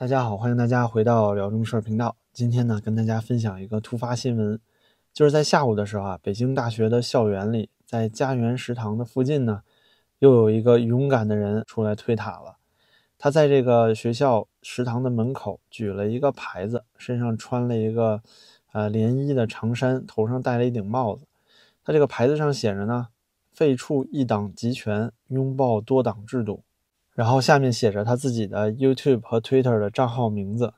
大家好，欢迎大家回到辽中事儿频道。今天呢，跟大家分享一个突发新闻，就是在下午的时候啊，北京大学的校园里，在家园食堂的附近呢，又有一个勇敢的人出来推塔了。他在这个学校食堂的门口举了一个牌子，身上穿了一个呃连衣的长衫，头上戴了一顶帽子。他这个牌子上写着呢：“废黜一党集权，拥抱多党制度。”然后下面写着他自己的 YouTube 和 Twitter 的账号名字，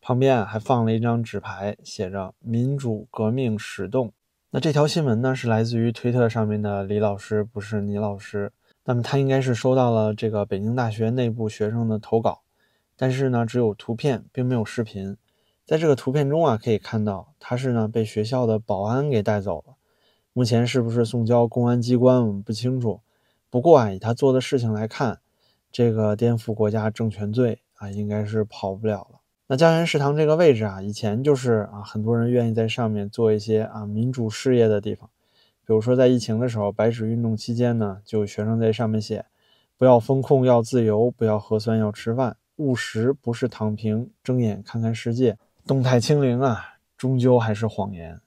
旁边还放了一张纸牌，写着“民主革命始动”。那这条新闻呢，是来自于推特上面的李老师，不是倪老师。那么他应该是收到了这个北京大学内部学生的投稿，但是呢，只有图片，并没有视频。在这个图片中啊，可以看到他是呢被学校的保安给带走了。目前是不是送交公安机关，我们不清楚。不过啊，以他做的事情来看，这个颠覆国家政权罪啊，应该是跑不了了。那家园食堂这个位置啊，以前就是啊，很多人愿意在上面做一些啊民主事业的地方。比如说在疫情的时候，白纸运动期间呢，就有学生在上面写：不要风控，要自由；不要核酸，要吃饭；务实不是躺平，睁眼看看世界。动态清零啊，终究还是谎言。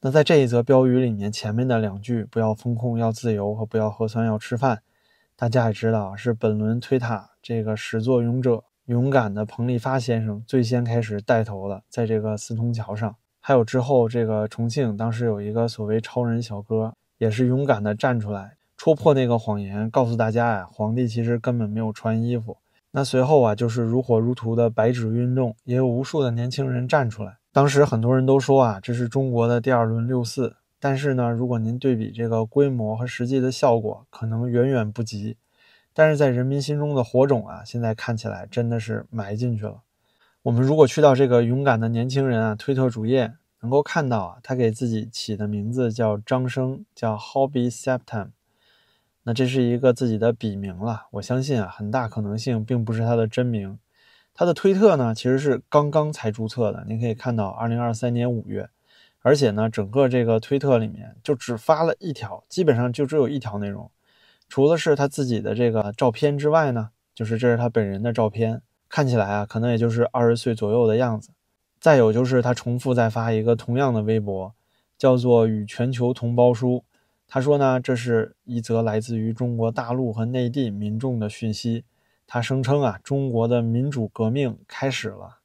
那在这一则标语里面，前面的两句“不要风控，要自由”和“不要核酸，要吃饭”。大家也知道，是本轮推塔这个始作俑者、勇敢的彭立发先生最先开始带头的，在这个四通桥上，还有之后这个重庆当时有一个所谓超人小哥，也是勇敢的站出来戳破那个谎言，告诉大家呀，皇帝其实根本没有穿衣服。那随后啊，就是如火如荼的白纸运动，也有无数的年轻人站出来。当时很多人都说啊，这是中国的第二轮六四。但是呢，如果您对比这个规模和实际的效果，可能远远不及。但是在人民心中的火种啊，现在看起来真的是埋进去了。我们如果去到这个勇敢的年轻人啊推特主页，能够看到啊，他给自己起的名字叫张生，叫 Hobby Septem。那这是一个自己的笔名了。我相信啊，很大可能性并不是他的真名。他的推特呢，其实是刚刚才注册的。您可以看到，二零二三年五月。而且呢，整个这个推特里面就只发了一条，基本上就只有一条内容，除了是他自己的这个照片之外呢，就是这是他本人的照片，看起来啊，可能也就是二十岁左右的样子。再有就是他重复再发一个同样的微博，叫做“与全球同胞书”。他说呢，这是一则来自于中国大陆和内地民众的讯息。他声称啊，中国的民主革命开始了。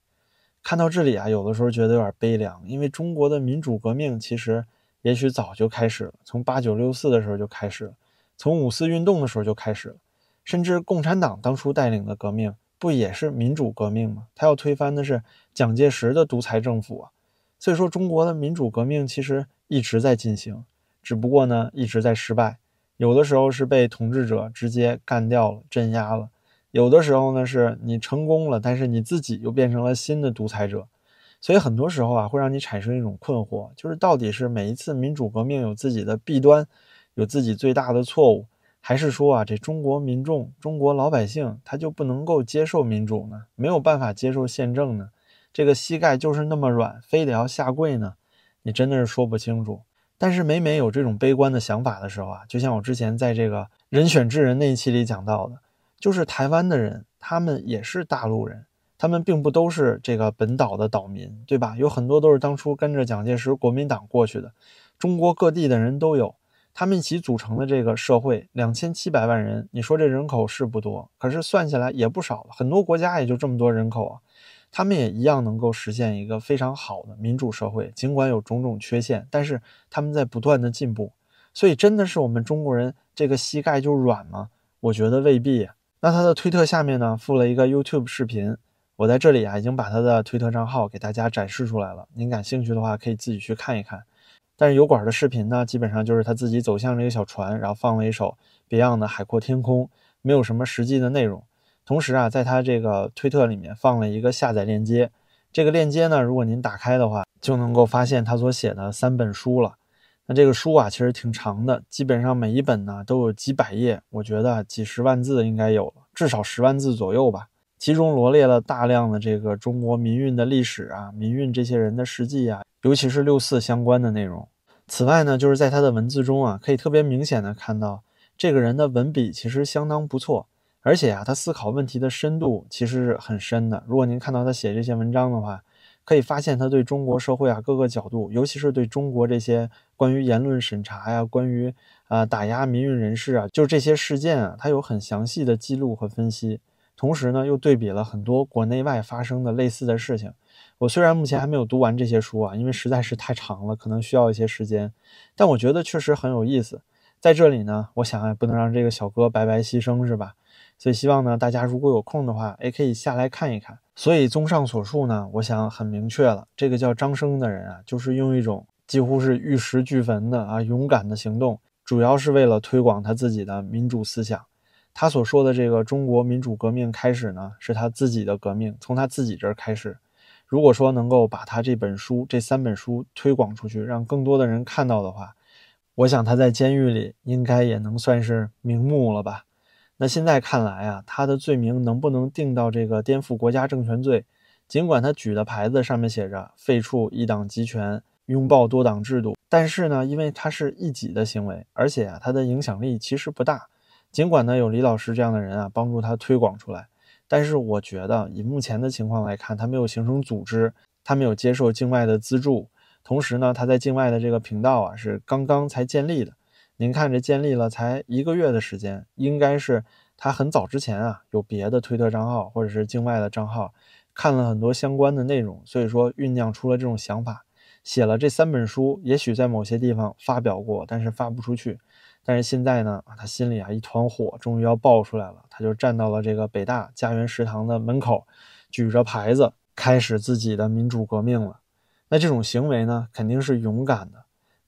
看到这里啊，有的时候觉得有点悲凉，因为中国的民主革命其实也许早就开始了，从八九六四的时候就开始了，从五四运动的时候就开始了，甚至共产党当初带领的革命不也是民主革命吗？他要推翻的是蒋介石的独裁政府啊，所以说中国的民主革命其实一直在进行，只不过呢一直在失败，有的时候是被统治者直接干掉了、镇压了。有的时候呢，是你成功了，但是你自己又变成了新的独裁者，所以很多时候啊，会让你产生一种困惑，就是到底是每一次民主革命有自己的弊端，有自己最大的错误，还是说啊，这中国民众、中国老百姓他就不能够接受民主呢？没有办法接受宪政呢？这个膝盖就是那么软，非得要下跪呢？你真的是说不清楚。但是每每有这种悲观的想法的时候啊，就像我之前在这个人选之人那一期里讲到的。就是台湾的人，他们也是大陆人，他们并不都是这个本岛的岛民，对吧？有很多都是当初跟着蒋介石国民党过去的，中国各地的人都有，他们一起组成的这个社会，两千七百万人，你说这人口是不多，可是算下来也不少了。很多国家也就这么多人口啊，他们也一样能够实现一个非常好的民主社会，尽管有种种缺陷，但是他们在不断的进步。所以真的是我们中国人这个膝盖就软吗？我觉得未必。那他的推特下面呢附了一个 YouTube 视频，我在这里啊已经把他的推特账号给大家展示出来了，您感兴趣的话可以自己去看一看。但是油管的视频呢，基本上就是他自己走向这个小船，然后放了一首 Beyond 的《海阔天空》，没有什么实际的内容。同时啊，在他这个推特里面放了一个下载链接，这个链接呢，如果您打开的话，就能够发现他所写的三本书了。那这个书啊，其实挺长的，基本上每一本呢都有几百页，我觉得几十万字应该有了，至少十万字左右吧。其中罗列了大量的这个中国民运的历史啊，民运这些人的事迹啊，尤其是六四相关的内容。此外呢，就是在他的文字中啊，可以特别明显的看到这个人的文笔其实相当不错，而且啊，他思考问题的深度其实是很深的。如果您看到他写这些文章的话，可以发现他对中国社会啊各个角度，尤其是对中国这些关于言论审查呀、关于啊打压民运人士啊，就这些事件啊，他有很详细的记录和分析。同时呢，又对比了很多国内外发生的类似的事情。我虽然目前还没有读完这些书啊，因为实在是太长了，可能需要一些时间，但我觉得确实很有意思。在这里呢，我想也，不能让这个小哥白白牺牲，是吧？所以希望呢，大家如果有空的话，也可以下来看一看。所以综上所述呢，我想很明确了，这个叫张生的人啊，就是用一种几乎是玉石俱焚的啊勇敢的行动，主要是为了推广他自己的民主思想。他所说的这个中国民主革命开始呢，是他自己的革命，从他自己这儿开始。如果说能够把他这本书、这三本书推广出去，让更多的人看到的话，我想他在监狱里应该也能算是瞑目了吧。那现在看来啊，他的罪名能不能定到这个颠覆国家政权罪？尽管他举的牌子上面写着废黜一党集权、拥抱多党制度，但是呢，因为他是一己的行为，而且啊，他的影响力其实不大。尽管呢，有李老师这样的人啊帮助他推广出来，但是我觉得以目前的情况来看，他没有形成组织，他没有接受境外的资助，同时呢，他在境外的这个频道啊是刚刚才建立的。您看，这建立了才一个月的时间，应该是他很早之前啊有别的推特账号或者是境外的账号，看了很多相关的内容，所以说酝酿出了这种想法，写了这三本书，也许在某些地方发表过，但是发不出去。但是现在呢，他心里啊一团火，终于要爆出来了，他就站到了这个北大家园食堂的门口，举着牌子，开始自己的民主革命了。那这种行为呢，肯定是勇敢的。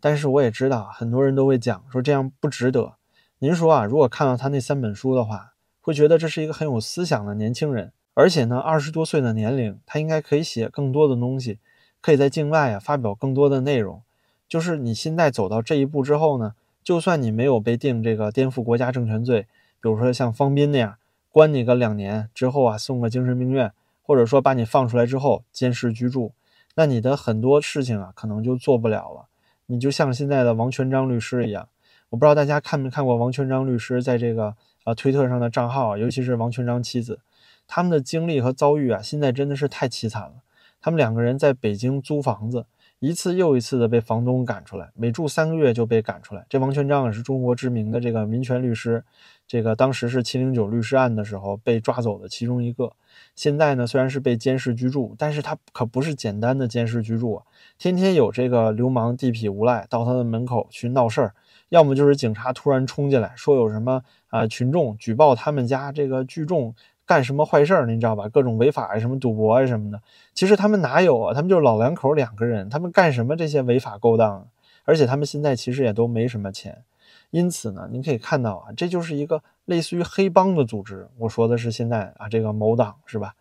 但是我也知道，很多人都会讲说这样不值得。您说啊，如果看到他那三本书的话，会觉得这是一个很有思想的年轻人，而且呢，二十多岁的年龄，他应该可以写更多的东西，可以在境外啊发表更多的内容。就是你现在走到这一步之后呢，就算你没有被定这个颠覆国家政权罪，比如说像方斌那样，关你个两年之后啊，送个精神病院，或者说把你放出来之后监视居住，那你的很多事情啊，可能就做不了了。你就像现在的王全章律师一样，我不知道大家看没看过王全章律师在这个呃推特上的账号，尤其是王全章妻子，他们的经历和遭遇啊，现在真的是太凄惨了。他们两个人在北京租房子，一次又一次的被房东赶出来，每住三个月就被赶出来。这王全章也是中国知名的这个民权律师，这个当时是七零九律师案的时候被抓走的其中一个。现在呢，虽然是被监视居住，但是他可不是简单的监视居住啊，天天有这个流氓地痞无赖到他的门口去闹事儿，要么就是警察突然冲进来，说有什么啊群众举报他们家这个聚众干什么坏事儿，您知道吧？各种违法啊，什么赌博啊什么的。其实他们哪有啊？他们就是老两口两个人，他们干什么这些违法勾当？而且他们现在其实也都没什么钱。因此呢，您可以看到啊，这就是一个类似于黑帮的组织。我说的是现在啊，这个某党是吧？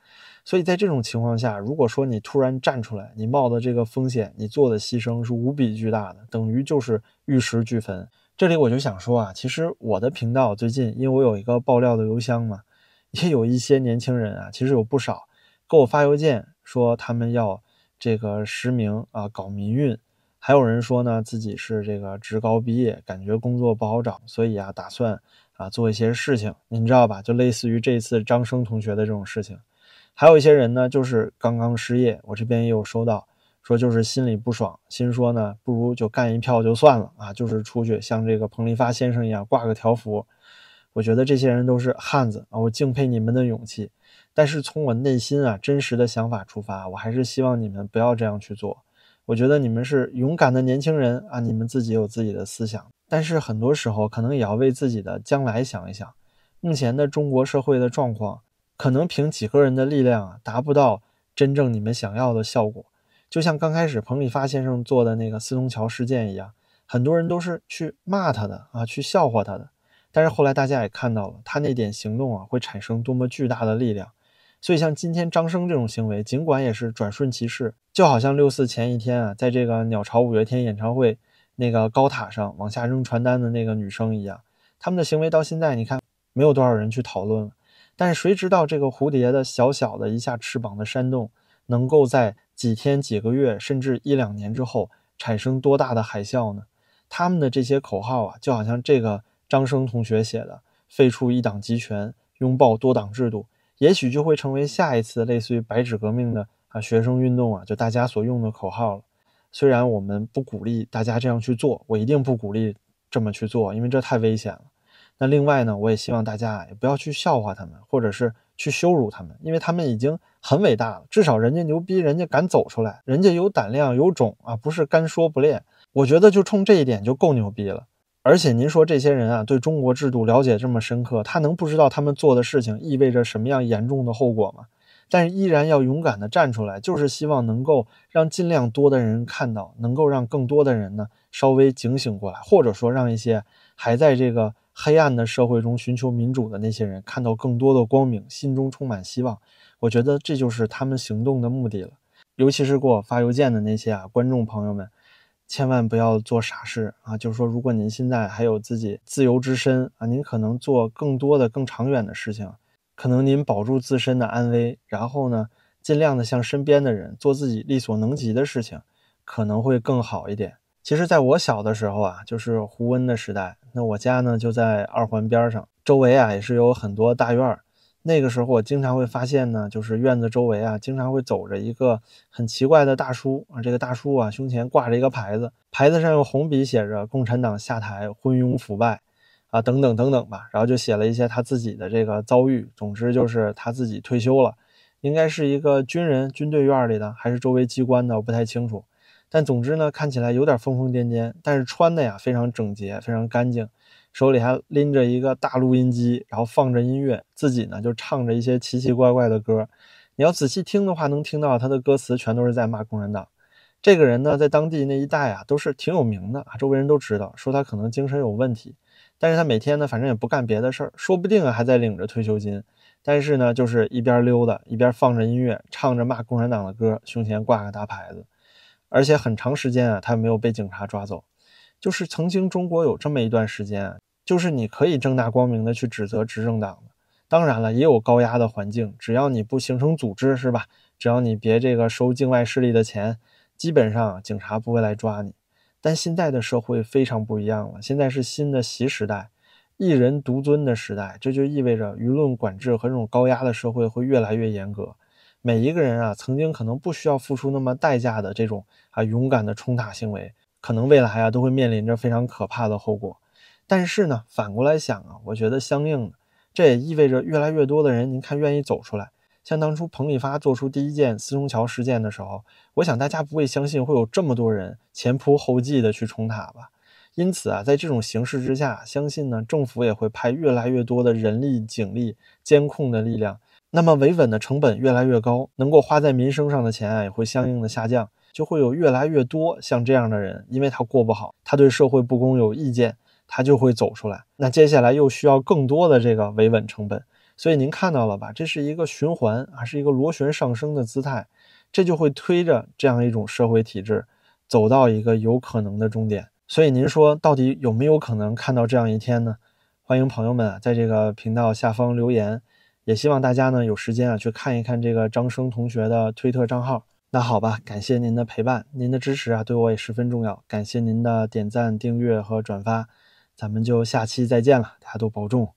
所以在这种情况下，如果说你突然站出来，你冒的这个风险，你做的牺牲是无比巨大的，等于就是玉石俱焚。这里我就想说啊，其实我的频道最近，因为我有一个爆料的邮箱嘛，也有一些年轻人啊，其实有不少给我发邮件说他们要这个实名啊，搞民运。还有人说呢，自己是这个职高毕业，感觉工作不好找，所以啊，打算啊做一些事情，您知道吧？就类似于这次张生同学的这种事情。还有一些人呢，就是刚刚失业，我这边也有收到，说就是心里不爽，心说呢，不如就干一票就算了啊，就是出去像这个彭立发先生一样挂个条幅。我觉得这些人都是汉子啊，我敬佩你们的勇气。但是从我内心啊真实的想法出发，我还是希望你们不要这样去做。我觉得你们是勇敢的年轻人啊，你们自己有自己的思想，但是很多时候可能也要为自己的将来想一想。目前的中国社会的状况，可能凭几个人的力量啊，达不到真正你们想要的效果。就像刚开始彭立发先生做的那个四通桥事件一样，很多人都是去骂他的啊，去笑话他的。但是后来大家也看到了，他那点行动啊，会产生多么巨大的力量。所以，像今天张生这种行为，尽管也是转瞬即逝，就好像六四前一天啊，在这个鸟巢五月天演唱会那个高塔上往下扔传单的那个女生一样，他们的行为到现在，你看没有多少人去讨论了。但是谁知道这个蝴蝶的小小的一下翅膀的扇动，能够在几天、几个月，甚至一两年之后产生多大的海啸呢？他们的这些口号啊，就好像这个张生同学写的“废除一党集权”。拥抱多党制度，也许就会成为下一次类似于白纸革命的啊学生运动啊，就大家所用的口号了。虽然我们不鼓励大家这样去做，我一定不鼓励这么去做，因为这太危险了。那另外呢，我也希望大家也不要去笑话他们，或者是去羞辱他们，因为他们已经很伟大了，至少人家牛逼，人家敢走出来，人家有胆量有种啊，不是干说不练。我觉得就冲这一点就够牛逼了。而且您说这些人啊，对中国制度了解这么深刻，他能不知道他们做的事情意味着什么样严重的后果吗？但是依然要勇敢地站出来，就是希望能够让尽量多的人看到，能够让更多的人呢稍微警醒过来，或者说让一些还在这个黑暗的社会中寻求民主的那些人看到更多的光明，心中充满希望。我觉得这就是他们行动的目的了。尤其是给我发邮件的那些啊观众朋友们。千万不要做傻事啊！就是说，如果您现在还有自己自由之身啊，您可能做更多的、更长远的事情，可能您保住自身的安危，然后呢，尽量的向身边的人做自己力所能及的事情，可能会更好一点。其实，在我小的时候啊，就是胡温的时代，那我家呢就在二环边上，周围啊也是有很多大院儿。那个时候我经常会发现呢，就是院子周围啊，经常会走着一个很奇怪的大叔啊。这个大叔啊，胸前挂着一个牌子，牌子上用红笔写着“共产党下台，昏庸腐败”，啊，等等等等吧。然后就写了一些他自己的这个遭遇。总之就是他自己退休了，应该是一个军人，军队院里的，还是周围机关的，我不太清楚。但总之呢，看起来有点疯疯癫癫，但是穿的呀非常整洁，非常干净。手里还拎着一个大录音机，然后放着音乐，自己呢就唱着一些奇奇怪怪的歌。你要仔细听的话，能听到他的歌词全都是在骂共产党。这个人呢，在当地那一带啊，都是挺有名的啊，周围人都知道，说他可能精神有问题。但是他每天呢，反正也不干别的事儿，说不定啊还在领着退休金。但是呢，就是一边溜达一边放着音乐，唱着骂共产党的歌，胸前挂个大牌子。而且很长时间啊，他没有被警察抓走。就是曾经中国有这么一段时间。就是你可以正大光明的去指责执政党的，当然了，也有高压的环境，只要你不形成组织，是吧？只要你别这个收境外势力的钱，基本上警察不会来抓你。但现在的社会非常不一样了，现在是新的习时代，一人独尊的时代，这就意味着舆论管制和这种高压的社会会越来越严格。每一个人啊，曾经可能不需要付出那么代价的这种啊勇敢的冲塔行为，可能未来啊都会面临着非常可怕的后果。但是呢，反过来想啊，我觉得相应的，这也意味着越来越多的人，您看愿意走出来。像当初彭丽发做出第一件四中桥事件的时候，我想大家不会相信会有这么多人前仆后继的去冲塔吧。因此啊，在这种形势之下，相信呢，政府也会派越来越多的人力、警力、监控的力量。那么维稳的成本越来越高，能够花在民生上的钱啊，也会相应的下降，就会有越来越多像这样的人，因为他过不好，他对社会不公有意见。它就会走出来。那接下来又需要更多的这个维稳成本，所以您看到了吧？这是一个循环，还是一个螺旋上升的姿态？这就会推着这样一种社会体制走到一个有可能的终点。所以您说，到底有没有可能看到这样一天呢？欢迎朋友们啊，在这个频道下方留言，也希望大家呢有时间啊去看一看这个张生同学的推特账号。那好吧，感谢您的陪伴，您的支持啊对我也十分重要。感谢您的点赞、订阅和转发。咱们就下期再见了，大家都保重。